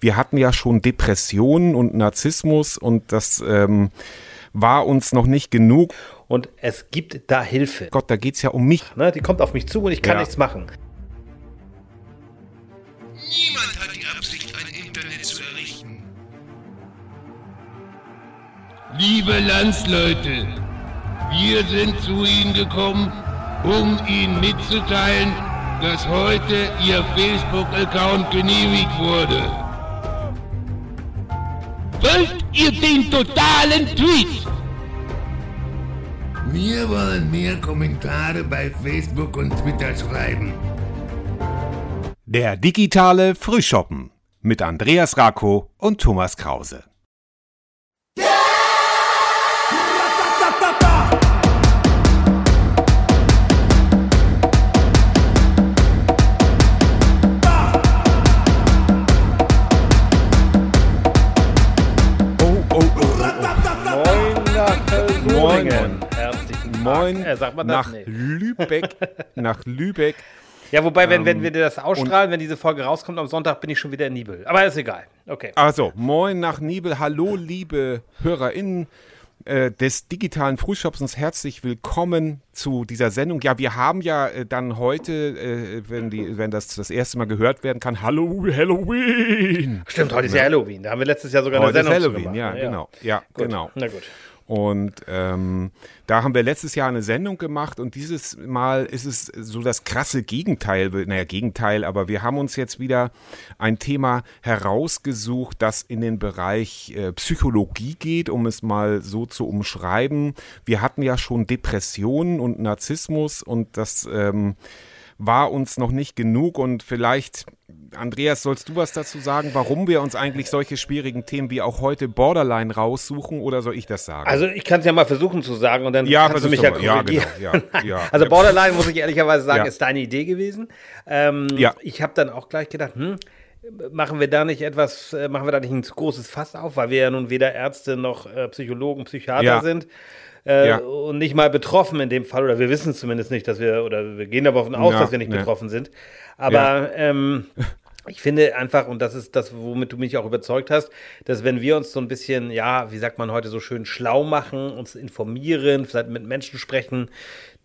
wir hatten ja schon Depressionen und Narzissmus und das ähm, war uns noch nicht genug. Und es gibt da Hilfe. Gott, da geht es ja um mich. Ne, die kommt auf mich zu und ich kann Ja. nichts machen. Niemand hat die Absicht, ein Internet zu errichten. Liebe Landsleute, wir sind zu Ihnen gekommen, um Ihnen mitzuteilen, dass heute Ihr Facebook-Account genehmigt wurde. Folgt ihr den totalen Tweet? Wir wollen mehr Kommentare bei Facebook und Twitter schreiben. Der digitale Frühschoppen mit Andreas Rako und Thomas Krause. Moin. Herzlichen Moin. Äh, sagt man das? nach Nee. Lübeck, nach Lübeck. Ja, wobei, wenn, wenn Ähm, wir das ausstrahlen, wenn diese Folge rauskommt am Sonntag, bin ich schon wieder in Nibel. Aber ist egal. Okay. Also, moin nach Nibel. Hallo, liebe HörerInnen äh, des digitalen Frühschoppens. Herzlich willkommen zu dieser Sendung. Ja, wir haben ja äh, dann heute, äh, wenn, die, wenn das das erste Mal gehört werden kann, Hallo, Halloween. Stimmt, heute ist ja Halloween. Da haben wir letztes Jahr sogar Heute eine ist Sendung zu Halloween, gemacht. ja, genau. Ja, Gut. genau. Na gut. Und ähm, da haben wir letztes Jahr eine Sendung gemacht und dieses Mal ist es so das krasse Gegenteil, naja, Gegenteil, aber wir haben uns jetzt wieder ein Thema herausgesucht, das in den Bereich äh, Psychologie geht, um es mal so zu umschreiben. Wir hatten ja schon Depressionen und Narzissmus und das ähm, war uns noch nicht genug und vielleicht, Andreas, sollst du was dazu sagen, warum wir uns eigentlich solche schwierigen Themen wie auch heute Borderline raussuchen oder soll ich das sagen? Also ich kann es ja mal versuchen zu sagen und dann Ja, kannst du mich ja mal. Ja, korrigieren. genau. Ja, ja. Also Borderline, muss ich ehrlicherweise sagen, ist deine Idee gewesen. Ähm, Ja. Ich habe dann auch gleich gedacht, hm, machen wir da nicht etwas, äh, machen wir da nicht ein großes Fass auf, weil wir ja nun weder Ärzte noch äh, Psychologen, Psychiater Ja. sind. Äh, Ja. Und nicht mal betroffen in dem Fall, oder wir wissen zumindest nicht, dass wir, oder wir gehen davon aus, Ja, dass wir nicht ne. betroffen sind. Aber ähm, ich finde einfach, und das ist das, womit du mich auch überzeugt hast, dass wenn wir uns so ein bisschen, ja, wie sagt man heute so schön, schlau machen, uns informieren, vielleicht mit Menschen sprechen,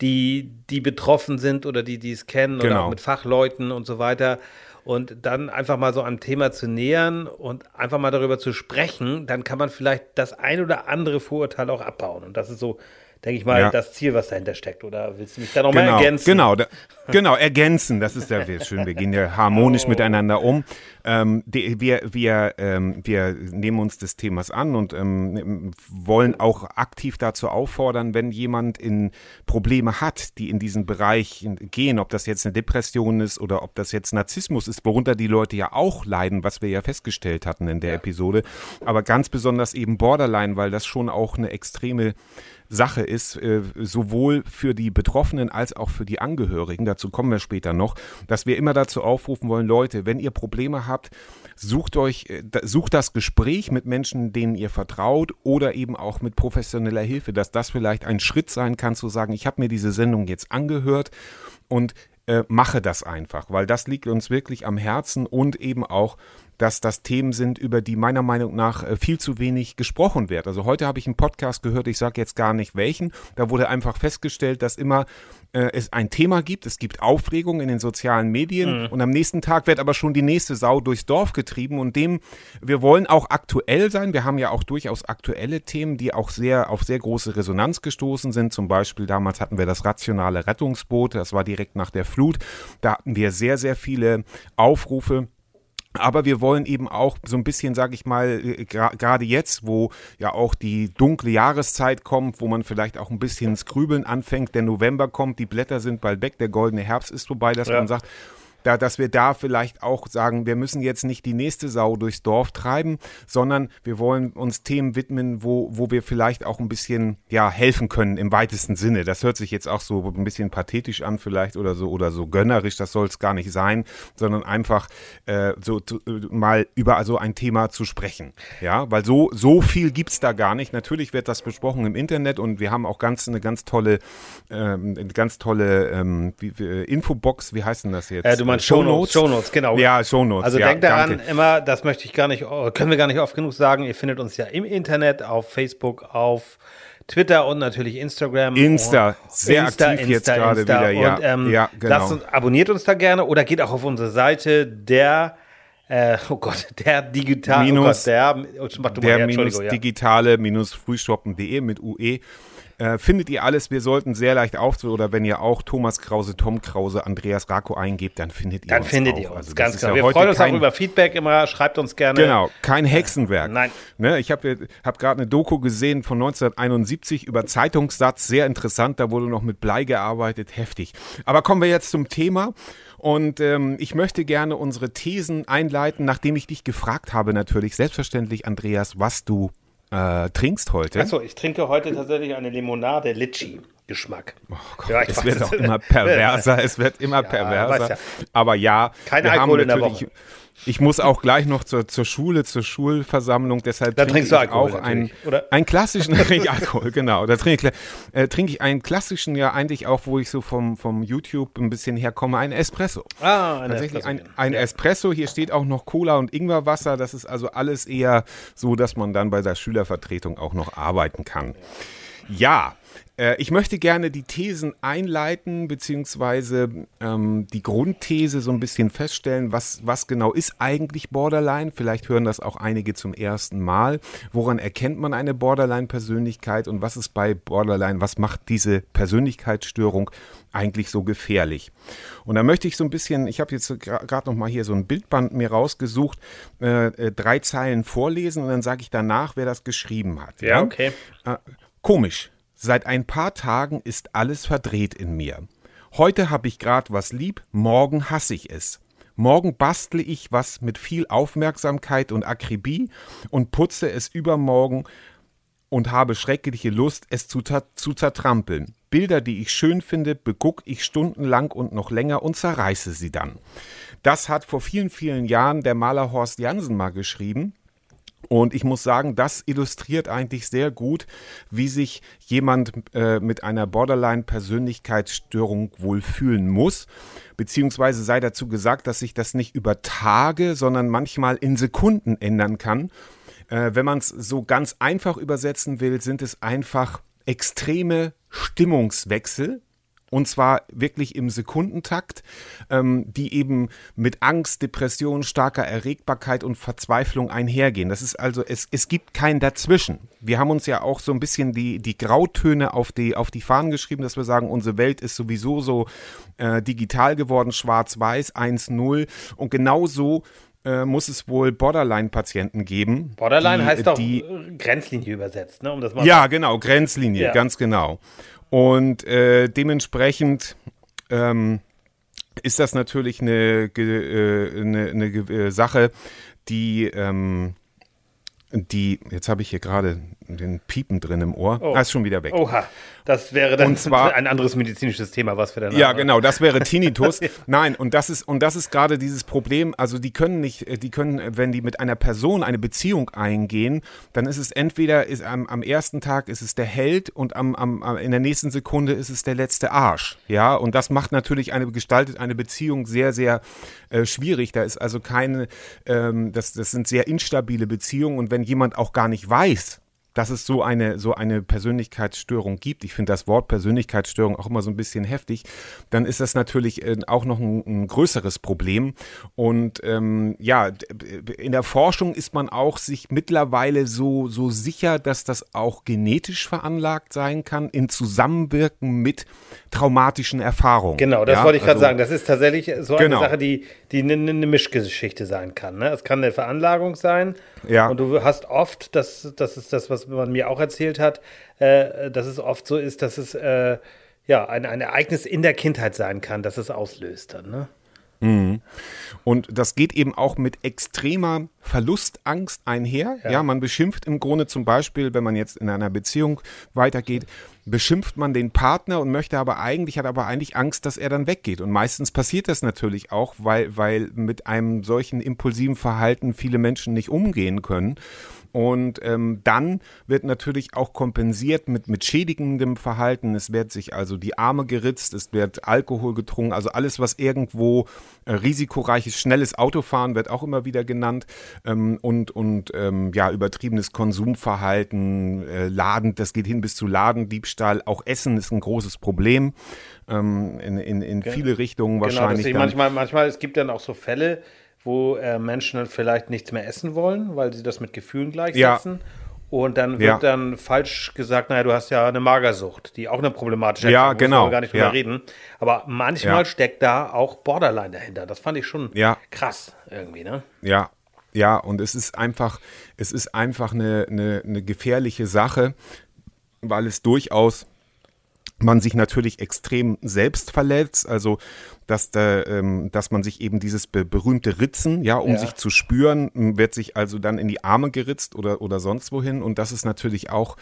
die, die betroffen sind oder die, die es kennen oder Genau. auch mit Fachleuten und so weiter. Und dann einfach mal so einem Thema zu nähern und einfach mal darüber zu sprechen, dann kann man vielleicht das ein oder andere Vorurteil auch abbauen. Und das ist so, denke ich mal, Ja. das Ziel, was dahinter steckt. Oder willst du mich da nochmal genau, ergänzen? Genau, da, genau, ergänzen, das ist ja schön, wir gehen ja harmonisch miteinander um. Ähm, die, wir, wir, ähm, wir nehmen uns des Themas an und ähm, wollen auch aktiv dazu auffordern, wenn jemand in Probleme hat, die in diesen Bereich gehen, ob das jetzt eine Depression ist oder ob das jetzt Narzissmus ist, worunter die Leute ja auch leiden, was wir ja festgestellt hatten in der Episode, aber ganz besonders eben Borderline, weil das schon auch eine extreme Sache ist, äh, sowohl für die Betroffenen als auch für die Angehörigen, dazu kommen wir später noch, dass wir immer dazu aufrufen wollen, Leute, wenn ihr Probleme habt, sucht euch, äh, sucht das Gespräch mit Menschen, denen ihr vertraut oder eben auch mit professioneller Hilfe, dass das vielleicht ein Schritt sein kann, zu sagen, ich habe mir diese Sendung jetzt angehört und äh, mache das einfach, weil das liegt uns wirklich am Herzen und eben auch, dass das Themen sind, über die meiner Meinung nach äh, viel zu wenig gesprochen wird. Also heute habe ich einen Podcast gehört, ich sage jetzt gar nicht welchen, da wurde einfach festgestellt, dass immer äh, es ein Thema gibt, es gibt Aufregung in den sozialen Medien und am nächsten Tag wird aber schon die nächste Sau durchs Dorf getrieben und dem, wir wollen auch aktuell sein, wir haben ja auch durchaus aktuelle Themen, die auch sehr auf sehr große Resonanz gestoßen sind, zum Beispiel damals hatten wir das rationale Rettungsboot, das war direkt nach der Flut, da hatten wir sehr, sehr viele Aufrufe, aber wir wollen eben auch so ein bisschen, sag ich mal, äh, gerade jetzt, wo ja auch die dunkle Jahreszeit kommt, wo man vielleicht auch ein bisschen ins Grübeln anfängt, der November kommt, die Blätter sind bald weg, der goldene Herbst ist vorbei, dass Ja. man sagt, da, dass wir da vielleicht auch sagen, wir müssen jetzt nicht die nächste Sau durchs Dorf treiben, sondern wir wollen uns Themen widmen, wo, wo wir vielleicht auch ein bisschen ja, helfen können im weitesten Sinne. Das hört sich jetzt auch so ein bisschen pathetisch an vielleicht oder so oder so gönnerisch, das soll es gar nicht sein, sondern einfach äh, so zu, äh, mal über so ein Thema zu sprechen. Ja, weil so, so viel gibt's da gar nicht. Natürlich wird das besprochen im Internet und wir haben auch ganz eine ganz tolle, ähm, ganz tolle ähm, wie, Infobox, wie heißt denn das jetzt? Äh, meinst Shownotes. Shownotes, genau. Ja, Shownotes. Also ja, denkt daran danke. immer, das möchte ich gar nicht, äh, können wir gar nicht oft genug sagen. Ihr findet uns ja im Internet, auf Facebook, auf Twitter und natürlich Instagram. Insta, sehr aktiv jetzt gerade wieder, ja. Und, ähm, Ja, genau. uns, abonniert uns da gerne oder geht auch auf unsere Seite der, äh, oh Gott, der digital, Minus- oh Gott, der, oh, der minus ja. digitale minus frühshoppen.de mit UE. Äh, findet ihr alles, wir sollten sehr leicht auf, oder wenn ihr auch Thomas Krause, Tom Krause, Andreas Rako eingebt, dann findet ihr Dann uns findet auch. ihr uns, Also ganz genau. ja Wir freuen uns auch kein- über Feedback immer, schreibt uns gerne. Genau, kein Hexenwerk. Nein. Ne, ich habe hab gerade eine Doku gesehen von 1971 über Zeitungssatz, sehr interessant, da wurde noch mit Blei gearbeitet, heftig. Aber kommen wir jetzt zum Thema. Und ähm, ich möchte gerne unsere Thesen einleiten, nachdem ich dich gefragt habe, natürlich, selbstverständlich, Andreas, was du äh, trinkst heute. Achso, ich trinke heute tatsächlich eine Limonade Litchi. Geschmack. Oh Gott, es wird auch immer perverser, es wird immer perverser. weiß ja. Aber ja, Kein wir Alkohol haben in der natürlich- Woche. Ich muss auch gleich noch zur, zur Schule, zur Schulversammlung, deshalb Dann trinke ich Alkohol auch einen, oder? einen klassischen, da trinke Alkohol, genau, da trinke ich, äh, trinke ich einen klassischen, ja eigentlich auch, wo ich so vom, vom YouTube ein bisschen herkomme, einen Espresso. Ah, eine Tatsächlich ein, Espresso. ein Espresso. Hier steht auch noch Cola und Ingwerwasser. Das ist also alles eher so, dass man dann bei der Schülervertretung auch noch arbeiten kann. Ja, äh, ich möchte gerne die Thesen einleiten, beziehungsweise ähm, die Grundthese so ein bisschen feststellen, was, was genau ist eigentlich Borderline. Vielleicht hören das auch einige zum ersten Mal. Woran erkennt man eine Borderline-Persönlichkeit und was ist bei Borderline, was macht diese Persönlichkeitsstörung eigentlich so gefährlich? Und da möchte ich so ein bisschen, ich habe jetzt gerade noch mal hier so ein Bildband mir rausgesucht, äh, äh, drei Zeilen vorlesen und dann sage ich danach, wer das geschrieben hat. Ja, okay. Äh, komisch. Seit ein paar Tagen ist alles verdreht in mir. Heute habe ich grad was lieb, morgen hasse ich es. Morgen bastle ich was mit viel Aufmerksamkeit und Akribie und putze es übermorgen und habe schreckliche Lust, es zu, zu zertrampeln. Bilder, die ich schön finde, beguck ich stundenlang und noch länger und zerreiße sie dann. Das hat vor vielen, vielen Jahren der Maler Horst Jansen mal geschrieben. Und ich muss sagen, das illustriert eigentlich sehr gut, wie sich jemand äh, mit einer Borderline-Persönlichkeitsstörung wohl fühlen muss. Beziehungsweise sei dazu gesagt, dass sich das nicht über Tage, sondern manchmal in Sekunden ändern kann. Äh, wenn man es so ganz einfach übersetzen will, sind es einfach extreme Stimmungswechsel, und zwar wirklich im Sekundentakt, ähm, die eben mit Angst, Depression, starker Erregbarkeit und Verzweiflung einhergehen. Das ist also, es, es gibt kein Dazwischen. Wir haben uns ja auch so ein bisschen die, die Grautöne auf die, auf die Fahnen geschrieben, dass wir sagen, unsere Welt ist sowieso so äh, digital geworden, schwarz-weiß, 1-0. Und genauso äh, muss es wohl Borderline-Patienten geben. Borderline die, heißt doch die, äh, Grenzlinie übersetzt, ne? Um das mal ja, genau, Grenzlinie, Ja. ganz genau. Und äh, dementsprechend ähm, ist das natürlich eine, äh, eine, eine äh, Sache, die, ähm, die, jetzt habe ich hier gerade den Piepen drin im Ohr. Oh. Ah, ist schon wieder weg. Oha, das wäre dann Und zwar- ein anderes medizinisches Thema, was wir dann Ja, haben. genau, das wäre Tinnitus. Nein, und das ist und das ist gerade dieses Problem, also die können nicht äh, die können äh, wenn die mit einer Person eine Beziehung eingehen, dann ist es entweder ist am, am ersten Tag ist es der Held und am, am in der nächsten Sekunde ist es der letzte Arsch, ja, und das macht natürlich eine gestaltet eine Beziehung sehr sehr äh, schwierig, da ist also keine ähm, das das sind sehr instabile Beziehungen und wenn jemand auch gar nicht weiß, dass es so eine, so eine Persönlichkeitsstörung gibt, ich finde das Wort Persönlichkeitsstörung auch immer so ein bisschen heftig, dann ist das natürlich äh, auch noch ein, ein größeres Problem. Und ähm, ja, in der Forschung ist man auch sich mittlerweile so, so sicher, dass das auch genetisch veranlagt sein kann, in Zusammenwirken mit traumatischen Erfahrungen. Genau, das ja, wollte ich gerade also- sagen. Das ist tatsächlich so eine Genau. Sache, die die eine ne Mischgeschichte sein kann. Ne? Es kann eine Veranlagung sein. Ja. Und du hast oft, das, das ist das, was man mir auch erzählt hat, äh, dass es oft so ist, dass es äh, ja ein, ein Ereignis in der Kindheit sein kann, das es auslöst dann. Ne? Und das geht eben auch mit extremer Verlustangst einher. Ja. man beschimpft im Grunde zum Beispiel, wenn man jetzt in einer Beziehung weitergeht, beschimpft man den Partner und möchte aber eigentlich, hat aber eigentlich Angst, dass er dann weggeht. Und meistens passiert das natürlich auch, weil, weil mit einem solchen impulsiven Verhalten viele Menschen nicht umgehen können. Und ähm, dann wird natürlich auch kompensiert mit, mit schädigendem Verhalten. Es wird sich also die Arme geritzt, es wird Alkohol getrunken, also alles, was irgendwo äh, risikoreiches, schnelles Autofahren wird auch immer wieder genannt. Ähm, und und ähm, ja, übertriebenes Konsumverhalten, äh, Laden, das geht hin bis zu Ladendiebstahl. Auch Essen ist ein großes Problem. Ähm, in, in, in viele Richtungen Genau, wahrscheinlich. dann. manchmal, manchmal, es gibt dann auch so Fälle, wo äh, Menschen dann vielleicht nichts mehr essen wollen, weil sie das mit Gefühlen gleichsetzen. Und dann wird Ja. dann falsch gesagt, naja, du hast ja eine Magersucht, die auch eine problematische Ja, Erkrankung ist, genau. wir gar nicht drüber Ja. reden. Aber manchmal Ja. steckt da auch Borderline dahinter. Das fand ich schon Ja. krass irgendwie, ne? Ja, ja, und es ist einfach, es ist einfach eine, eine, eine gefährliche Sache, weil es durchaus man sich natürlich extrem selbst verletzt, also dass, da, ähm, dass man sich eben dieses be berühmte Ritzen, ja, um Ja. sich zu spüren, wird sich also dann in die Arme geritzt oder, oder sonst wohin und das ist natürlich auch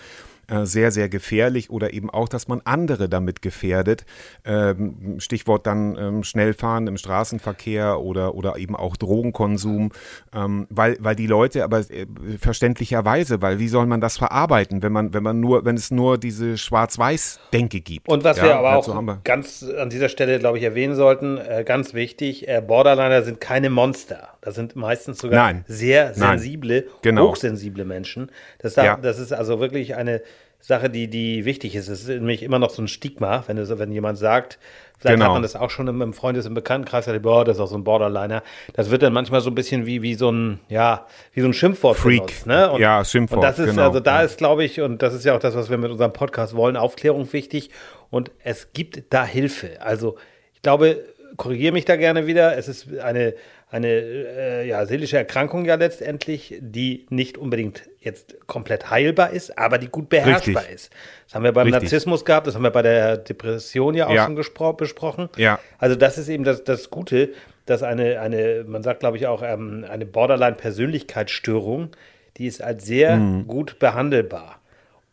sehr, sehr gefährlich oder eben auch, dass man andere damit gefährdet. Ähm, Stichwort dann ähm, Schnellfahren im Straßenverkehr oder, oder eben auch Drogenkonsum, ähm, weil, weil die Leute aber äh, verständlicherweise, weil wie soll man das verarbeiten, wenn man, wenn man nur, wenn es nur diese Schwarz-Weiß-Denke gibt. Und was Ja, wir aber dazu auch wir- ganz an dieser Stelle, glaube ich, erwähnen sollten, äh, ganz wichtig, äh, Borderliner sind keine Monster. Das sind meistens sogar Nein. sehr sensible, Genau. hochsensible Menschen. Das, da, Ja. das ist also wirklich eine Sache, die, die wichtig ist. Es ist nämlich immer noch so ein Stigma, wenn, es, wenn jemand sagt, vielleicht Genau. hat man das auch schon im, im Freundes-, im Bekanntenkreis, sagt, boah, das ist auch so ein Borderliner. Das wird dann manchmal so ein bisschen wie, wie so ein, ja, wie so ein Schimpfwort Freak. benutzt. Ne? Ja, Schimpfwort, Und das ist, genau. also da Ja. ist, glaube ich, und das ist ja auch das, was wir mit unserem Podcast wollen, Aufklärung wichtig. Und es gibt da Hilfe. Also ich glaube, korrigiere mich da gerne wieder. Es ist eine, eine äh, ja, seelische Erkrankung ja letztendlich, die nicht unbedingt jetzt komplett heilbar ist, aber die gut beherrschbar Richtig. ist. Das haben wir beim Richtig. Narzissmus gehabt, das haben wir bei der Depression ja auch Ja. schon besprochen. Ja. Also das ist eben das, das Gute, dass eine, eine, man sagt glaube ich auch, ähm, eine Borderline-Persönlichkeitsstörung, die ist als sehr gut behandelbar.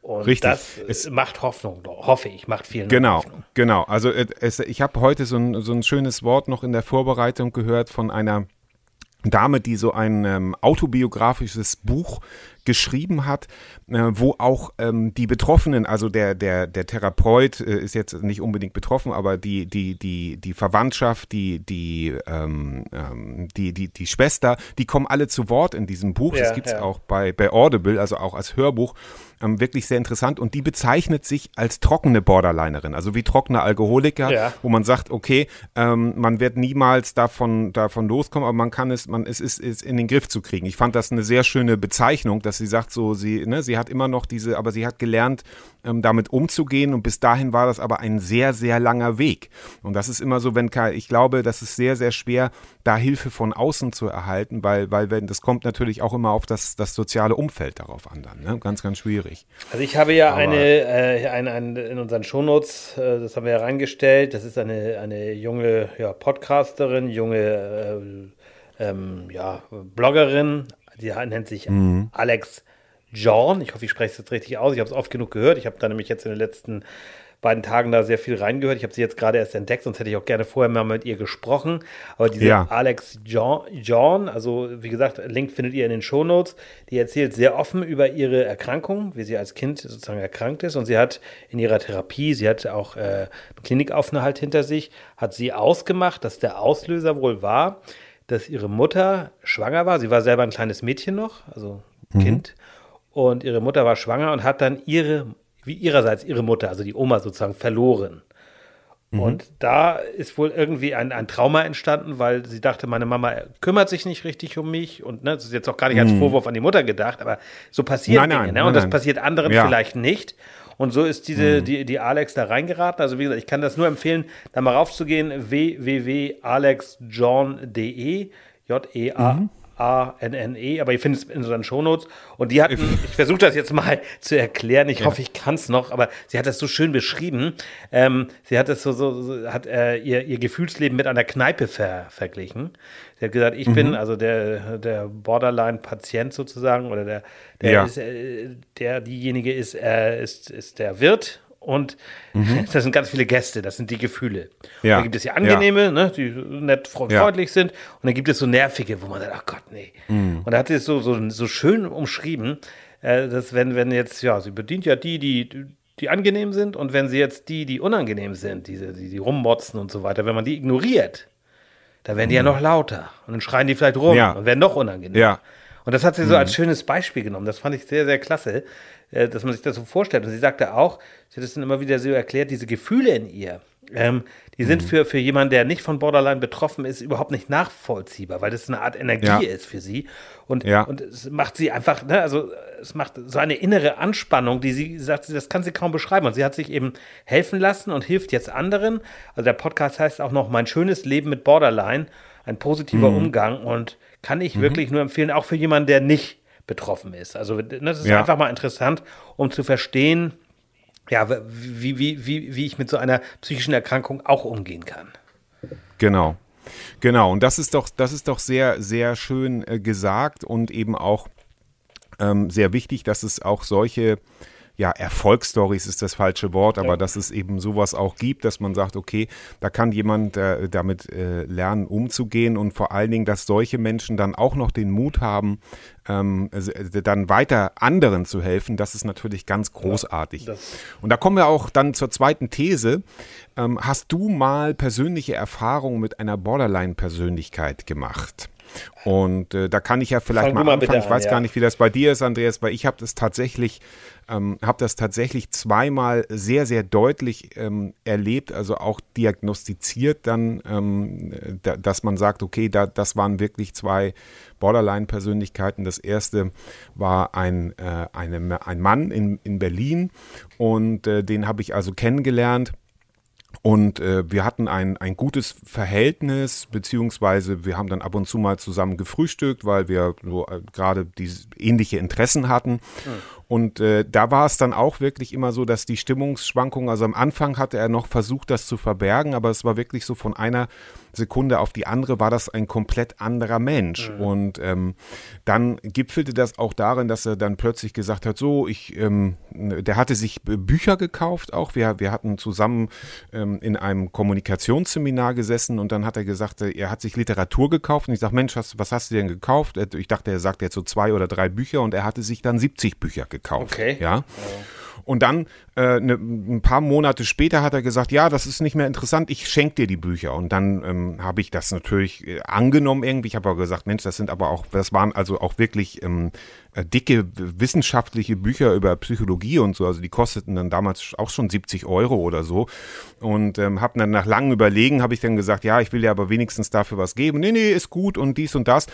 Und. Richtig. das Es- es macht Hoffnung, hoffe ich, macht vielen Genau, Hoffnung. genau. Also äh, es, ich habe heute so ein, so ein schönes Wort noch in der Vorbereitung gehört von einer Dame, die so ein ähm, autobiografisches Buch geschrieben hat, äh, wo auch ähm, die Betroffenen, also der der der Therapeut äh, ist jetzt nicht unbedingt betroffen, aber die die die die Verwandtschaft, die die ähm, ähm, die die die Schwester, die kommen alle zu Wort in diesem Buch. Ja, das gibt's ja. auch bei bei Audible, also auch als Hörbuch. Ähm, wirklich sehr interessant und die bezeichnet sich als trockene Borderlinerin, also wie trockene Alkoholiker, Ja. wo man sagt, okay, ähm, man wird niemals davon, davon loskommen, aber man kann es, man, es ist, ist in den Griff zu kriegen. Ich fand das eine sehr schöne Bezeichnung, dass sie sagt, so, sie, ne, sie hat immer noch diese, aber sie hat gelernt, ähm, damit umzugehen und bis dahin war das aber ein sehr, sehr langer Weg. Und das ist immer so, wenn, ich glaube, das ist sehr, sehr schwer, da Hilfe von außen zu erhalten, weil, weil wenn, das kommt natürlich auch immer auf das, das soziale Umfeld darauf an dann, ne? ganz, ganz schwierig. Also ich habe ja Aber- eine, äh, eine, eine in unseren Shownotes, äh, das haben wir ja reingestellt, das ist eine, eine junge ja, Podcasterin, junge äh, ähm, ja, Bloggerin, die nennt sich Mhm. Alex John. Ich hoffe, ich spreche es jetzt richtig aus. Ich habe es oft genug gehört. Ich habe da nämlich jetzt in den letzten beiden Tagen da sehr viel reingehört. Ich habe sie jetzt gerade erst entdeckt, sonst hätte ich auch gerne vorher mal mit ihr gesprochen. Aber diese Ja. Alex John, John, also wie gesagt, Link findet ihr in den Shownotes, die erzählt sehr offen über ihre Erkrankung, wie sie als Kind sozusagen erkrankt ist. Und sie hat in ihrer Therapie, sie hat auch äh, einen Klinikaufenthalt hinter sich, hat sie ausgemacht, dass der Auslöser wohl war, dass ihre Mutter schwanger war. Sie war selber ein kleines Mädchen noch, also Kind. Und ihre Mutter war schwanger und hat dann ihre, wie ihrerseits ihre Mutter, also die Oma sozusagen, verloren. Und da ist wohl irgendwie ein, ein Trauma entstanden, weil sie dachte, meine Mama kümmert sich nicht richtig um mich. Und ne, das ist jetzt auch gar nicht als Vorwurf an die Mutter gedacht, aber so passieren Nein, Dinge. nein, ne? nein, Und das nein. passiert anderen Ja. vielleicht nicht. Und so ist diese, die, die Alex da reingeraten. Also wie gesagt, ich kann das nur empfehlen, da mal raufzugehen, www.alexjohn.de, J-E-A. A-N-N-E, aber ihr findet es in unseren Shownotes. Und die hatten, ich versuche das jetzt mal zu erklären, ich hoffe, ich kann es noch, aber sie hat das so schön beschrieben. Ähm, sie hat das so, so, so hat äh, ihr, ihr Gefühlsleben mit einer Kneipe ver, verglichen. Sie hat gesagt, ich bin also der, der Borderline-Patient sozusagen oder der, der, Ja. ist, äh, der diejenige ist, äh, ist, ist der Wirt und das sind ganz viele Gäste, das sind die Gefühle. Ja. Da gibt es ja angenehme, ne, die nett fre- Ja. freundlich sind und dann gibt es so nervige, wo man sagt, ach Gott, nee. Mhm. Und da hat sie es so, so, so schön umschrieben, äh, dass wenn, wenn jetzt, ja, sie bedient ja die, die, die angenehm sind und wenn sie jetzt die, die unangenehm sind, diese, die, die rummotzen und so weiter, wenn man die ignoriert, dann werden die ja noch lauter und dann schreien die vielleicht rum Mhm. Ja. und werden noch unangenehm. Ja. Und das hat sie so als schönes Beispiel genommen. Das fand ich sehr, sehr klasse, äh, dass man sich das so vorstellt. Und sie sagte auch, sie hat es dann immer wieder so erklärt, diese Gefühle in ihr, ähm, die sind für, für jemanden, der nicht von Borderline betroffen ist, überhaupt nicht nachvollziehbar, weil das eine Art Energie Ja. ist für sie. Und, Ja. und es macht sie einfach, ne, also es macht so eine innere Anspannung, die sie sagt, sie, das kann sie kaum beschreiben. Und sie hat sich eben helfen lassen und hilft jetzt anderen. Also der Podcast heißt auch noch Mein schönes Leben mit Borderline, ein positiver Umgang und kann ich wirklich nur empfehlen, auch für jemanden, der nicht betroffen ist. Also ne, das ist Ja. einfach mal interessant, um zu verstehen, ja, wie, wie, wie, wie ich mit so einer psychischen Erkrankung auch umgehen kann. Genau. Genau, und das ist doch, das ist doch sehr, sehr schön äh, gesagt und eben auch ähm, sehr wichtig, dass es auch solche, ja, Erfolgsstories ist das falsche Wort, aber dass es eben sowas auch gibt, dass man sagt, okay, da kann jemand äh, damit äh, lernen, umzugehen und vor allen Dingen, dass solche Menschen dann auch noch den Mut haben, ähm, äh, dann weiter anderen zu helfen, das ist natürlich ganz großartig. das- und da kommen wir auch dann zur zweiten These. Ähm, hast du mal persönliche Erfahrungen mit einer Borderline-Persönlichkeit gemacht? Und äh, da kann ich ja vielleicht Fang mal anfangen. bitte Ich an, weiß ja. gar nicht, wie das bei dir ist, Andreas, weil ich habe das tatsächlich, ähm, habe das tatsächlich zweimal sehr, sehr deutlich ähm, erlebt, also auch diagnostiziert dann, ähm, da, dass man sagt, okay, da, das waren wirklich zwei Borderline-Persönlichkeiten. Das erste war ein, äh, eine, ein Mann in, in Berlin und äh, den habe ich also kennengelernt. Und äh, wir hatten ein, ein gutes Verhältnis, beziehungsweise wir haben dann ab und zu mal zusammen gefrühstückt, weil wir so äh, gerade diese ähnliche Interessen hatten. Und äh, da war es dann auch wirklich immer so, dass die Stimmungsschwankungen, also am Anfang hatte er noch versucht, das zu verbergen, aber es war wirklich so von einer Sekunde auf die andere war das ein komplett anderer Mensch. Und ähm, dann gipfelte das auch darin, dass er dann plötzlich gesagt hat, so, ich, ähm, der hatte sich Bücher gekauft auch. Wir, wir hatten zusammen ähm, in einem Kommunikationsseminar gesessen und dann hat er gesagt, äh, er hat sich Literatur gekauft und ich sage, Mensch, was, was hast du denn gekauft? Ich dachte, er sagt jetzt so zwei oder drei Bücher und er hatte sich dann 70 Bücher gekauft. Okay. Ja. Und dann äh, ne, ein paar Monate später hat er gesagt, ja, das ist nicht mehr interessant, ich schenke dir die Bücher. Und dann ähm, habe ich das natürlich äh, angenommen irgendwie. Ich habe aber gesagt, Mensch, das sind aber auch, das waren also auch wirklich ähm, äh, dicke wissenschaftliche Bücher über Psychologie und so. Also die kosteten dann damals auch schon 70 Euro oder so. Und ähm, habe dann nach langem Überlegen, habe ich dann gesagt, ja, ich will dir aber wenigstens dafür was geben. Nee, nee, ist gut und dies und das.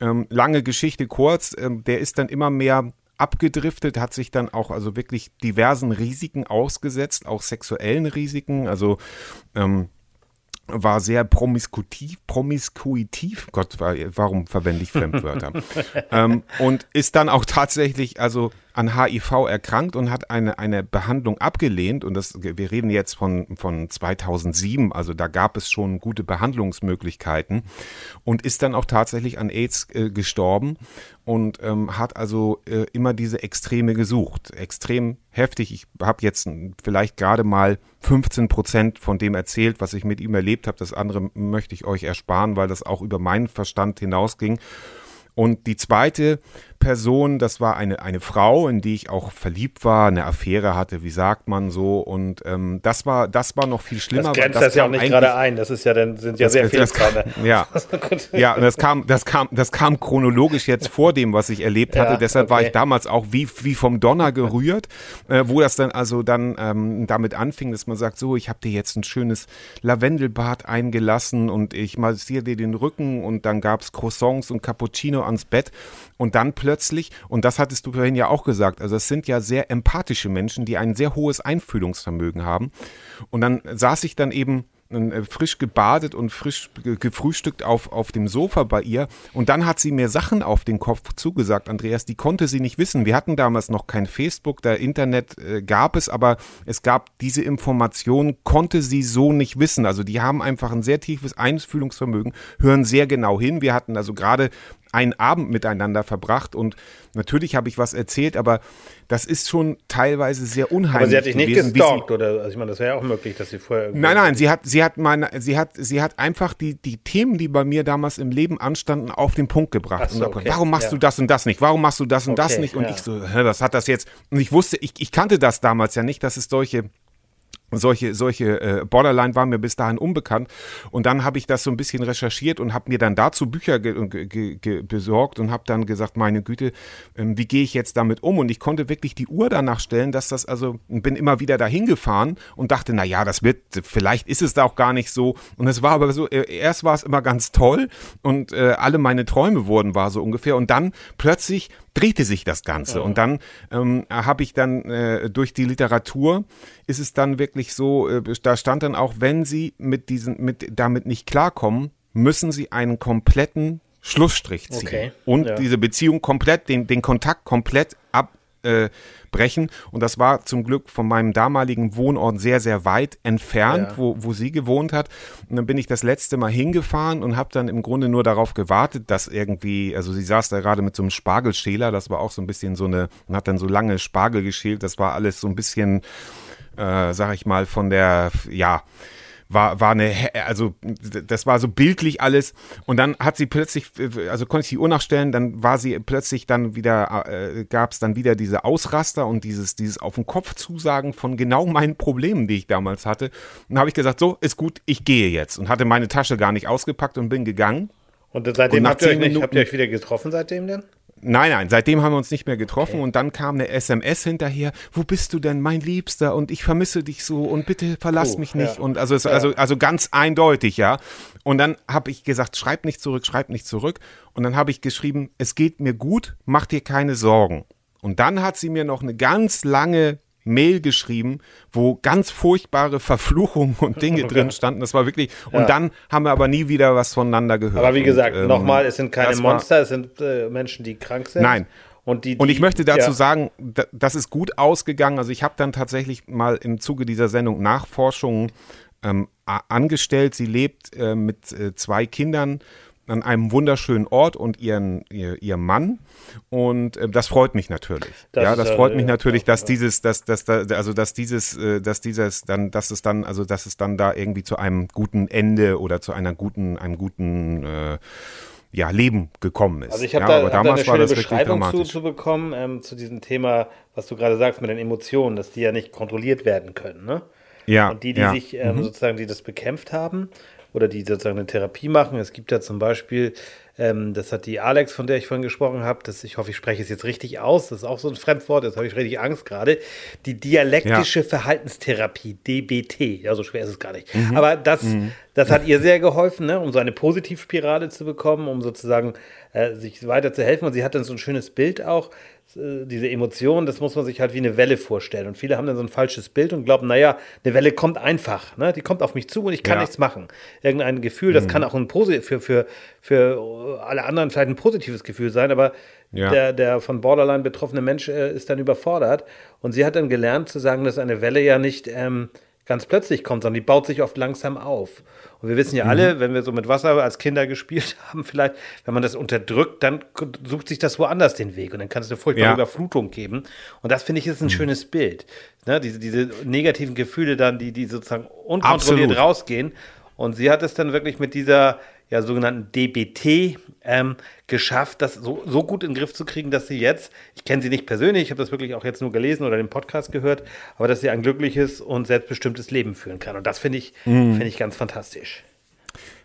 Ähm, lange Geschichte kurz, ähm, der ist dann immer mehr abgedriftet, hat sich dann auch also wirklich diversen Risiken ausgesetzt, auch sexuellen Risiken, also ähm, war sehr promiskutiv, promiskuitiv, Gott, wa- warum verwende ich Fremdwörter? ähm, und ist dann auch tatsächlich also an HIV erkrankt und hat eine, eine Behandlung abgelehnt. Und das, wir reden jetzt von, von 2007, also da gab es schon gute Behandlungsmöglichkeiten und ist dann auch tatsächlich an AIDS äh, gestorben und ähm, hat also äh, immer diese Extreme gesucht. Extrem heftig. Ich habe jetzt vielleicht gerade mal 15 Prozent von dem erzählt, was ich mit ihm erlebt habe. Das andere möchte ich euch ersparen, weil das auch über meinen Verstand hinausging. Und die zweite Person, das war eine, eine Frau, in die ich auch verliebt war, eine Affäre hatte, wie sagt man so. Und ähm, das war, das war noch viel schlimmer. Das grenzt das, ja auch nicht gerade ein. Das ist ja dann, sind ja das- sehr viele das- gerade. Ja, ja, und das kam, das kam, das kam chronologisch jetzt vor dem, was ich erlebt hatte. Ja, Deshalb war okay. ich damals auch wie, wie vom Donner gerührt, äh, wo das dann also dann ähm, damit anfing, dass man sagt, so, ich habe dir jetzt ein schönes Lavendelbad eingelassen und ich massiere dir den Rücken und dann gab's Croissants und Cappuccino ans Bett und dann plötzlich, und das hattest du vorhin ja auch gesagt, also es sind ja sehr empathische Menschen, die ein sehr hohes Einfühlungsvermögen haben. Und dann saß ich dann eben äh, frisch gebadet und frisch ge- gefrühstückt auf, auf dem Sofa bei ihr. Und dann hat sie mir Sachen auf den Kopf zugesagt, Andreas, die konnte sie nicht wissen. Wir hatten damals noch kein Facebook, da Internet äh, gab es, aber es gab diese Information, konnte sie so nicht wissen. Also die haben einfach ein sehr tiefes Einfühlungsvermögen, hören sehr genau hin. Wir hatten also gerade einen Abend miteinander verbracht und natürlich habe ich was erzählt, aber das ist schon teilweise sehr unheimlich. Aber sie hat dich nicht gewesen, gestalkt oder also ich meine, das wäre ja auch möglich, dass sie vorher Nein, nein, sie hat sie hat meine sie hat sie hat einfach die die Themen, die bei mir damals im Leben anstanden, auf den Punkt gebracht. So, okay. Warum machst ja. du das und das nicht? Warum machst du das und okay, das nicht? Und ja. ich so, hä, was hat das jetzt? Und ich wusste, ich, ich kannte das damals ja nicht, dass es solche solche, solche äh, Borderline waren mir bis dahin unbekannt. Und dann habe ich das so ein bisschen recherchiert und habe mir dann dazu Bücher besorgt und habe dann gesagt, meine Güte, ähm, wie gehe ich jetzt damit um? Und ich konnte wirklich die Uhr danach stellen, dass das also, bin immer wieder dahin gefahren und dachte, na ja, das wird, vielleicht ist es da auch gar nicht so. Und es war aber so, äh, erst war es immer ganz toll und äh, alle meine Träume wurden, war so ungefähr. Und dann plötzlich drehte sich das Ganze. Ja. Und dann ähm, habe ich dann äh, durch die Literatur ist es dann wirklich so, äh, da stand dann auch, wenn Sie mit diesen, mit damit nicht klarkommen, müssen Sie einen kompletten Schlussstrich ziehen okay. und ja. diese Beziehung komplett, den, den Kontakt komplett ab, äh. Und das war zum Glück von meinem damaligen Wohnort sehr, sehr weit entfernt, ja. wo, wo sie gewohnt hat. Und dann bin ich das letzte Mal hingefahren und habe dann im Grunde nur darauf gewartet, dass irgendwie, also sie saß da gerade mit so einem Spargelschäler, das war auch so ein bisschen so eine, und hat dann so lange Spargel geschält, das war alles so ein bisschen, äh, sag ich mal, von der, ja, war, war eine, also das war so bildlich alles. Und dann hat sie plötzlich, also konnte ich die Uhr nachstellen, dann war sie plötzlich dann wieder, äh, gab es dann wieder diese Ausraster und dieses, dieses auf den Kopf zusagen von genau meinen Problemen, die ich damals hatte. Und dann habe ich gesagt, so, ist gut, ich gehe jetzt. Und hatte meine Tasche gar nicht ausgepackt und bin gegangen. Und seitdem und habt, ihr euch nicht, habt ihr euch wieder getroffen seitdem denn? Nein, nein, seitdem haben wir uns nicht mehr getroffen okay. und dann kam eine SMS hinterher, wo bist du denn, mein Liebster und ich vermisse dich so und bitte verlass oh, mich nicht ja. und also, also, also ganz eindeutig, ja. Und dann habe ich gesagt, schreib nicht zurück, schreib nicht zurück und dann habe ich geschrieben, es geht mir gut, mach dir keine Sorgen. Und dann hat sie mir noch eine ganz lange Mail geschrieben, wo ganz furchtbare Verfluchungen und Dinge okay. drin standen. Das war wirklich. Und ja. dann haben wir aber nie wieder was voneinander gehört. Aber wie gesagt, ähm, nochmal, es sind keine Monster, es sind äh, Menschen, die krank sind. Nein. Und, die, die, und ich möchte dazu ja. sagen, das ist gut ausgegangen. Also ich habe dann tatsächlich mal im Zuge dieser Sendung Nachforschungen ähm, angestellt. Sie lebt äh, mit äh, zwei Kindern an einem wunderschönen Ort und ihren, ihr, ihr Mann. Und äh, das freut mich natürlich. Das ja, das freut mich natürlich, dass dieses, dass, dass, dass, also dass dieses, äh, dass dieses dann, dass es dann, also dass es dann da irgendwie zu einem guten Ende oder zu einer guten, einem guten äh, ja, Leben gekommen ist. Also ich habe da, hab da eine schöne Beschreibung zu, zu bekommen, ähm, zu diesem Thema, was du gerade sagst mit den Emotionen, dass die ja nicht kontrolliert werden können, ne? Ja. Und die, die sich ähm, mhm. sozusagen, die das bekämpft haben, oder die sozusagen eine Therapie machen. Es gibt ja zum Beispiel, ähm, das hat die Alex, von der ich vorhin gesprochen habe, das, ich hoffe, ich spreche es jetzt richtig aus, das ist auch so ein Fremdwort, jetzt habe ich richtig Angst gerade, die dialektische ja. Verhaltenstherapie, DBT, ja, so schwer ist es gar nicht. Mhm. Aber das, mhm. das hat ihr sehr geholfen, ne, um so eine Positivspirale zu bekommen, um sozusagen äh, sich weiter zu helfen. Und sie hat dann so ein schönes Bild auch, diese Emotion, das muss man sich halt wie eine Welle vorstellen. Und viele haben dann so ein falsches Bild und glauben, naja, eine Welle kommt einfach, ne? die kommt auf mich zu und ich kann ja. nichts machen. Irgendein Gefühl, das mhm. kann auch ein Posi für, für, für alle anderen vielleicht ein positives Gefühl sein, aber ja. der, der von Borderline betroffene Mensch äh, ist dann überfordert. Und sie hat dann gelernt zu sagen, dass eine Welle ja nicht ähm, ganz plötzlich kommt, sondern die baut sich oft langsam auf. Und wir wissen ja mhm. alle, wenn wir so mit Wasser als Kinder gespielt haben, vielleicht, wenn man das unterdrückt, dann sucht sich das woanders den Weg und dann kann es eine furchtbare ja. Überflutung geben. Und das finde ich ist ein mhm. schönes Bild. Ne? Diese, diese negativen Gefühle dann, die, die sozusagen unkontrolliert Absolut. rausgehen. Und sie hat es dann wirklich mit dieser ja, sogenannten DBT ähm, geschafft, das so, so gut in den Griff zu kriegen, dass sie jetzt, ich kenne sie nicht persönlich, ich habe das wirklich auch jetzt nur gelesen oder den Podcast gehört, aber dass sie ein glückliches und selbstbestimmtes Leben führen kann. Und das finde ich, mm. finde ich ganz fantastisch.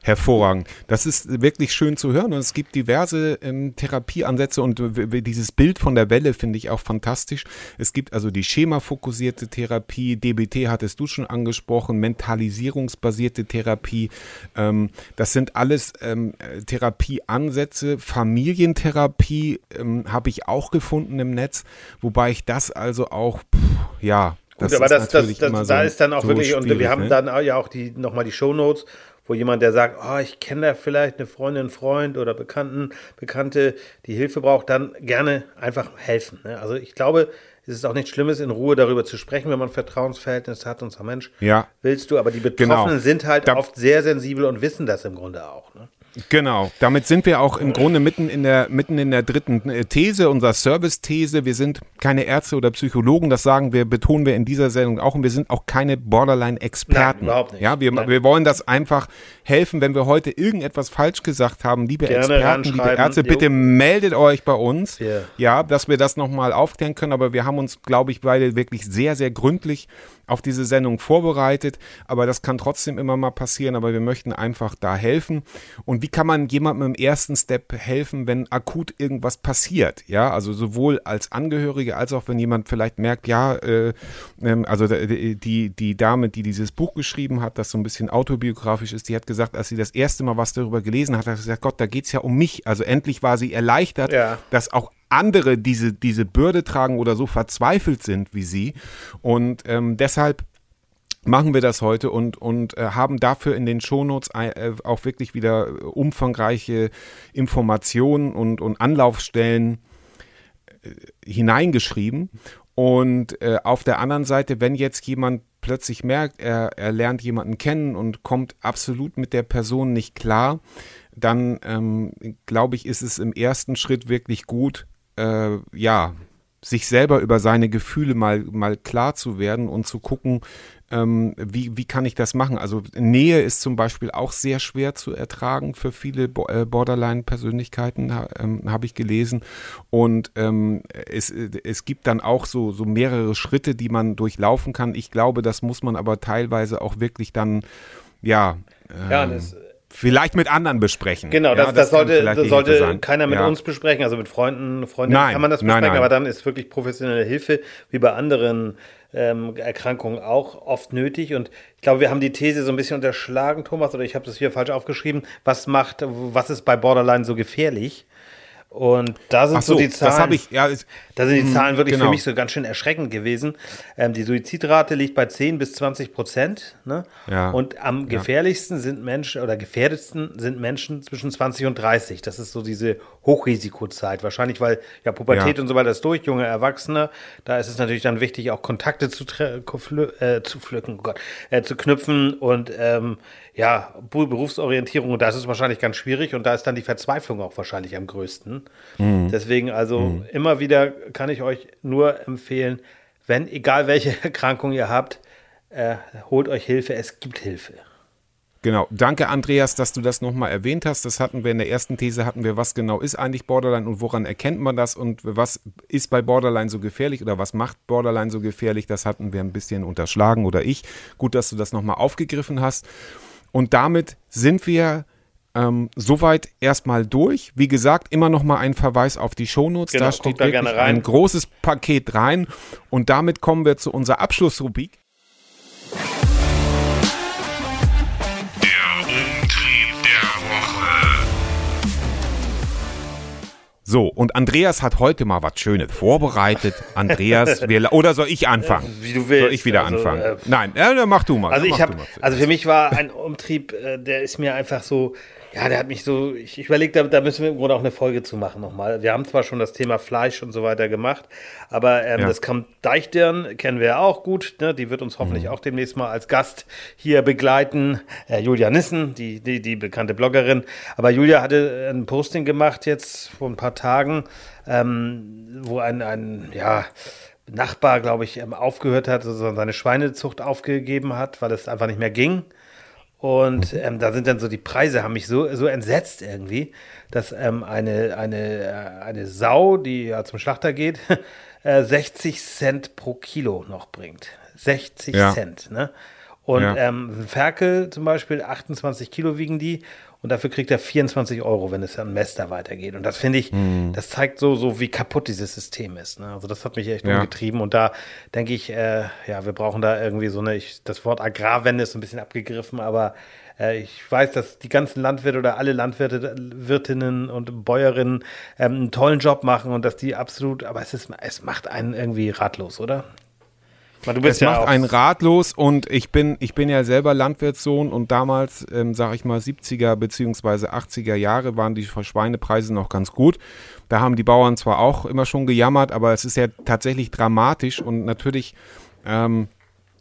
Hervorragend. Das ist wirklich schön zu hören und es gibt diverse ähm, Therapieansätze und dieses Bild von der Welle finde ich auch fantastisch. Es gibt also die schemafokussierte Therapie, DBT hattest du schon angesprochen, mentalisierungsbasierte Therapie. Ähm, das sind alles ähm, Therapieansätze. Familientherapie ähm, habe ich auch gefunden im Netz, wobei ich das also auch, pff, ja, das Gut, aber das, das, das, da so, ist dann auch so wirklich, und wir haben ne? dann ja auch die nochmal die Shownotes, wo jemand, der sagt, oh, ich kenne da vielleicht eine Freundin, Freund oder Bekannten, Bekannte, die Hilfe braucht, dann gerne einfach helfen. Ne? Also ich glaube, es ist auch nichts Schlimmes, in Ruhe darüber zu sprechen, wenn man ein Vertrauensverhältnis hat und sagt, Mensch, ja. willst du, aber die Betroffenen genau. sind halt da oft sehr sensibel und wissen das im Grunde auch. Ne? Genau, damit sind wir auch im Grunde mitten in der, mitten in der dritten äh, These, unserer Service-These. Wir sind keine Ärzte oder Psychologen, das sagen wir, betonen wir in dieser Sendung auch und wir sind auch keine Borderline-Experten. überhaupt nicht. Ja, wir, Nein. wir wollen das einfach helfen, wenn wir heute irgendetwas falsch gesagt haben, liebe Gerne Experten, liebe. Ärzte, Jo. bitte meldet euch bei uns. Wir- Ja, dass wir das nochmal aufklären können, aber wir haben uns, glaube ich, beide wirklich sehr, sehr gründlich auf diese Sendung vorbereitet. Aber das kann trotzdem immer mal passieren, aber wir möchten einfach da helfen. Und wie kann man jemandem im ersten Step helfen, wenn akut irgendwas passiert? Ja, also sowohl als Angehörige als auch wenn jemand vielleicht merkt, ja, äh, ähm, also die, die, die Dame, die dieses Buch geschrieben hat, das so ein bisschen autobiografisch ist, die hat gesagt, als sie das erste Mal was darüber gelesen hat, hat sie gesagt, Gott, da geht's ja um mich. Also endlich war sie erleichtert, Ja. dass auch andere diese, diese Bürde tragen oder so verzweifelt sind wie sie. Und ähm, deshalb machen wir das heute und, und äh, haben dafür in den Shownotes äh, auch wirklich wieder umfangreiche Informationen und, und Anlaufstellen äh, hineingeschrieben. Und äh, auf der anderen Seite, wenn jetzt jemand plötzlich merkt, er, er lernt jemanden kennen und kommt absolut mit der Person nicht klar, dann ähm, glaube ich, ist es im ersten Schritt wirklich gut, äh, ja, sich selber über seine Gefühle mal, mal klar zu werden und zu gucken, ähm, wie, wie kann ich das machen? Also Nähe ist zum Beispiel auch sehr schwer zu ertragen für viele Bo äh, Borderline-Persönlichkeiten, ha, ähm, habe ich gelesen. Und ähm, es, es gibt dann auch so, so mehrere Schritte, die man durchlaufen kann. Ich glaube, das muss man aber teilweise auch wirklich dann, ja, Ja, ähm, das, vielleicht mit anderen besprechen. Genau, ja, das, das, sollte, das sollte keiner mit ja. uns besprechen. Also mit Freunden, Freundinnen Nein, kann man das nein, besprechen, nein. aber dann ist wirklich professionelle Hilfe, wie bei anderen ähm, Erkrankungen auch oft nötig. Und ich glaube, wir haben die These so ein bisschen unterschlagen, Thomas, oder ich habe das hier falsch aufgeschrieben. Was macht, was ist bei Borderline so gefährlich? Und da sind so, so, die Zahlen. ich, ja, es- Da sind die Zahlen wirklich genau. für mich so ganz schön erschreckend gewesen. Ähm, die Suizidrate liegt bei 10 bis 20 Prozent. Ne? Ja. Und am gefährlichsten sind Menschen oder gefährdetsten sind Menschen zwischen 20 und 30. Das ist so diese Hochrisikozeit. Wahrscheinlich, weil ja Pubertät und so weiter ist durch, junge Erwachsene. Da ist es natürlich dann wichtig, auch Kontakte zu, äh, zu pflücken, oh Gott, äh, zu knüpfen und ähm, ja, Berufsorientierung. Und da ist wahrscheinlich ganz schwierig und da ist dann die Verzweiflung auch wahrscheinlich am größten. Deswegen also immer wieder kann ich euch nur empfehlen, wenn, egal welche Erkrankung ihr habt, äh, holt euch Hilfe. Es gibt Hilfe. Genau. Danke, Andreas, dass du das nochmal erwähnt hast. Das hatten wir in der ersten These, hatten wir, was genau ist eigentlich Borderline und woran erkennt man das und was ist bei Borderline so gefährlich oder was macht Borderline so gefährlich? Das hatten wir ein bisschen unterschlagen oder ich. Gut, dass du das nochmal aufgegriffen hast. Und damit sind wir ähm, soweit erstmal durch. Wie gesagt, immer noch mal ein Verweis auf die Shownotes. Genau, da steht da wirklich ein großes Paket rein. Und damit kommen wir zu unserer Abschlussrubrik. So, und Andreas hat heute mal was Schönes vorbereitet. Andreas, wir, oder soll ich anfangen? Wie du willst. Soll ich wieder Also, anfangen? äh, Nein, äh, dann mach du mal. Also ich mal. also für mich war ein Umtrieb, äh, der ist mir einfach so, ja, der hat mich so, ich, ich überlege, da, da müssen wir im Grunde auch eine Folge zu machen nochmal. Wir haben zwar schon das Thema Fleisch und so weiter gemacht, aber ähm, Ja. das kommt Deichdirn, kennen wir ja auch gut, ne? die wird uns hoffentlich Mhm. auch demnächst mal als Gast hier begleiten. Äh, Julia Nissen, die, die, die bekannte Bloggerin. Aber Julia hatte ein Posting gemacht jetzt vor ein paar Tagen, ähm, wo ein, ein, ja, Nachbar, glaube ich, ähm, aufgehört hat, also seine Schweinezucht aufgegeben hat, weil es einfach nicht mehr ging. Und ähm, da sind dann so die Preise, haben mich so, so entsetzt irgendwie, dass ähm, eine, eine, äh, eine Sau, die ja zum Schlachter geht, äh, 60 Cent pro Kilo noch bringt. 60 Ja. Cent, ne? Und Ja. ähm, Ferkel zum Beispiel, 28 Kilo wiegen die. Und dafür kriegt er 24 Euro, wenn es an Mester weitergeht. Und das finde ich, Hm. das zeigt so, so, wie kaputt dieses System ist. Ne? Also das hat mich echt Ja. umgetrieben. Und da denke ich, äh, ja, wir brauchen da irgendwie so eine, ich, das Wort Agrarwende ist ein bisschen abgegriffen, aber äh, ich weiß, dass die ganzen Landwirte oder alle Landwirte, Wirtinnen und Bäuerinnen ähm, einen tollen Job machen und dass die absolut, aber es ist, es macht einen irgendwie ratlos, oder? Meine, du Es macht einen ratlos und ich bin, ich bin ja selber Landwirtssohn und damals, ähm, sage ich mal, 70er beziehungsweise 80er Jahre waren die Schweinepreise noch ganz gut. Da haben die Bauern zwar auch immer schon gejammert, aber es ist ja tatsächlich dramatisch und natürlich ähm,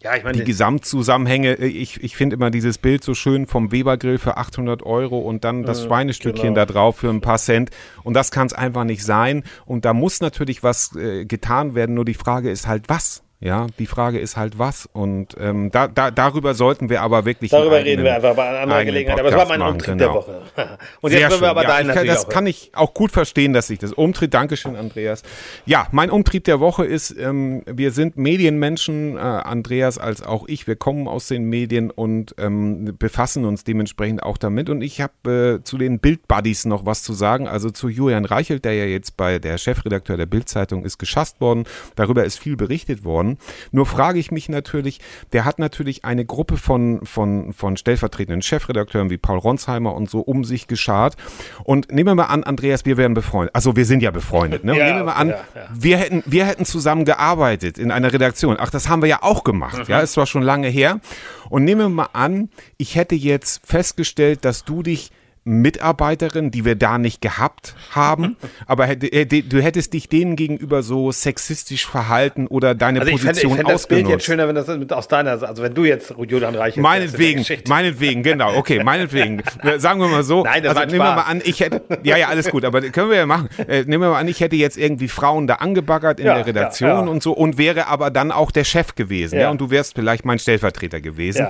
ja, ich meine, die Gesamtzusammenhänge, äh, ich, ich finde immer dieses Bild so schön vom Webergrill für 800 Euro und dann das äh, Schweinestückchen genau. da drauf für ein paar Cent. Und das kann es einfach nicht sein. Und da muss natürlich was äh, getan werden. Nur die Frage ist halt, was? Ja, die Frage ist halt was. Und ähm, da, da, darüber sollten wir aber wirklich. Darüber eigenen, reden wir einfach bei einer anderen Gelegenheit. Aber es war mein Umtritt genau. der Woche. Und Sehr jetzt können wir aber ja, deinen kann, Das kann ich auch gut verstehen, dass ich das Umtritt. Dankeschön, Andreas. Ja, mein Umtrieb der Woche ist, ähm, wir sind Medienmenschen, äh, Andreas als auch ich. Wir kommen aus den Medien und ähm, befassen uns dementsprechend auch damit. Und ich habe äh, zu den Bild-Buddies noch was zu sagen. Also zu Julian Reichelt, der ja jetzt bei der Chefredakteur der Bild-Zeitung ist, geschasst worden. Darüber ist viel berichtet worden. Nur frage ich mich natürlich, der hat natürlich eine Gruppe von, von, von stellvertretenden Chefredakteuren wie Paul Ronsheimer und so um sich geschart. Und nehmen wir mal an, Andreas, wir wären befreundet. Also wir sind ja befreundet. Ne? Ja, nehmen wir mal an, ja, ja. Wir, hätten, wir hätten zusammen gearbeitet in einer Redaktion. Ach, das haben wir ja auch gemacht. Mhm. Ja, ist zwar schon lange her. Und nehmen wir mal an, ich hätte jetzt festgestellt, dass du dich Mitarbeiterin, die wir da nicht gehabt haben, aber äh, du hättest dich denen gegenüber so sexistisch verhalten oder deine also Position fände, ich fände das Bild jetzt schöner, wenn das aus deiner, also wenn du jetzt Julian Reich Meinetwegen, meinetwegen, genau, okay, meinetwegen. Sagen wir mal so. Nein, das also, nehmen wir mal an, ich hätte, ja, ja, alles gut, aber können wir ja machen. Äh, nehmen wir mal an, ich hätte jetzt irgendwie Frauen da angebaggert in ja, der Redaktion ja, ja. und so und wäre aber dann auch der Chef gewesen, ja, und du wärst vielleicht mein Stellvertreter gewesen.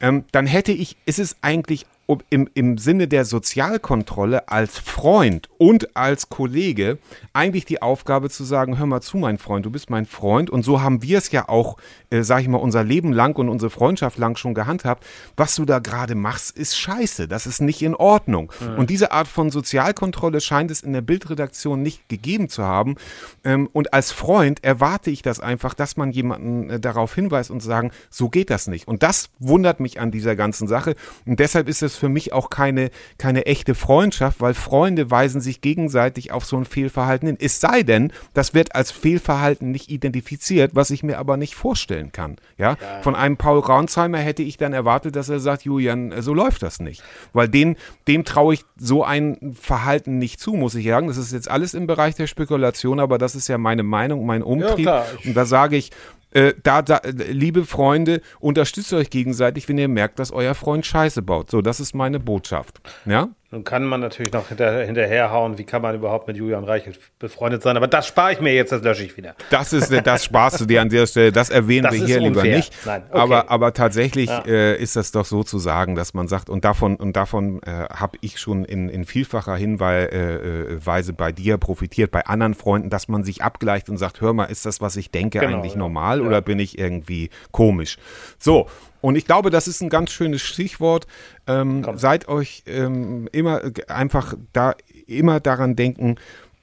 Ähm, dann hätte ich, ist es eigentlich im, im Sinne der Sozialkontrolle als Freund und als Kollege eigentlich die Aufgabe zu sagen, hör mal zu, mein Freund, du bist mein Freund. Und so haben wir es ja auch, äh, sag ich mal, unser Leben lang und unsere Freundschaft lang schon gehandhabt. Was du da gerade machst, ist scheiße. Das ist nicht in Ordnung. Mhm. Und diese Art von Sozialkontrolle scheint es in der Bildredaktion nicht gegeben zu haben. Ähm, und als Freund erwarte ich das einfach, dass man jemanden äh, darauf hinweist und sagen, so geht das nicht. Und das wundert mich an dieser ganzen Sache. Und deshalb ist es für mich auch keine, keine echte Freundschaft, weil Freunde weisen sich gegenseitig auf so ein Fehlverhalten hin. Es sei denn, das wird als Fehlverhalten nicht identifiziert, was ich mir aber nicht vorstellen kann. Ja, ja. von einem Paul Raunsheimer hätte ich dann erwartet, dass er sagt, Julian, so läuft das nicht, weil den, dem traue ich so ein Verhalten nicht zu, muss ich sagen. Das ist jetzt alles im Bereich der Spekulation, aber das ist ja meine Meinung, mein Umtrieb. Ja, und da sage ich, äh, da, da, liebe Freunde, unterstützt euch gegenseitig, wenn ihr merkt, dass euer Freund Scheiße baut. So, das ist meine Botschaft. Ja? Nun kann man natürlich noch hinter, hinterherhauen, wie kann man überhaupt mit Julian Reichelt befreundet sein, aber das spare ich mir jetzt, das lösche ich wieder. Das ist, das sparst du dir an dieser Stelle, das erwähnen das wir hier unfair. lieber nicht. Nein, okay. aber, aber tatsächlich ja. äh, ist das doch so zu sagen, dass man sagt, und davon, und davon äh, habe ich schon in, in vielfacher Hinweise äh, äh bei dir profitiert, bei anderen Freunden, dass man sich abgleicht und sagt, hör mal, ist das, was ich denke, genau, eigentlich ja. normal ja. oder bin ich irgendwie komisch? So, und ich glaube, das ist ein ganz schönes Stichwort. Ähm, seid euch ähm, immer einfach da immer daran denken,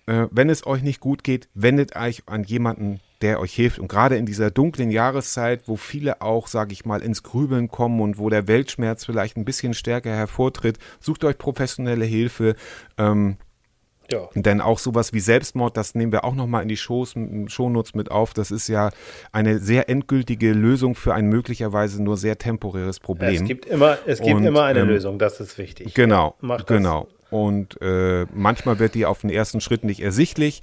äh, wenn es euch nicht gut geht, wendet euch an jemanden, der euch hilft. Und gerade in dieser dunklen Jahreszeit, wo viele auch, sage ich mal, ins Grübeln kommen und wo der Weltschmerz vielleicht ein bisschen stärker hervortritt, sucht euch professionelle Hilfe. Ähm, ja. Denn auch sowas wie Selbstmord, das nehmen wir auch nochmal in die Shows, Shownotes mit auf. Das ist ja eine sehr endgültige Lösung für ein möglicherweise nur sehr temporäres Problem. Es gibt immer, es gibt Und, immer eine ähm, Lösung, das ist wichtig. Genau, ja, genau. Und äh, manchmal wird die auf den ersten Schritt nicht ersichtlich.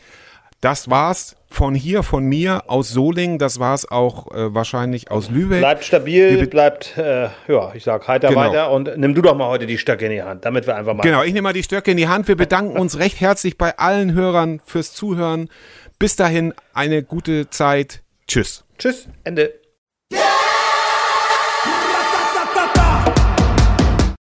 Das war's von hier, von mir aus Solingen. Das war's auch äh, wahrscheinlich aus Lübeck. Bleibt stabil, bleibt, äh, ja, ich sag heiter genau. weiter und nimm du doch mal heute die Stöcke in die Hand, damit wir einfach mal. Genau, ich nehme mal die Stöcke in die Hand. Wir bedanken uns recht herzlich bei allen Hörern fürs Zuhören. Bis dahin eine gute Zeit. Tschüss. Tschüss. Ende.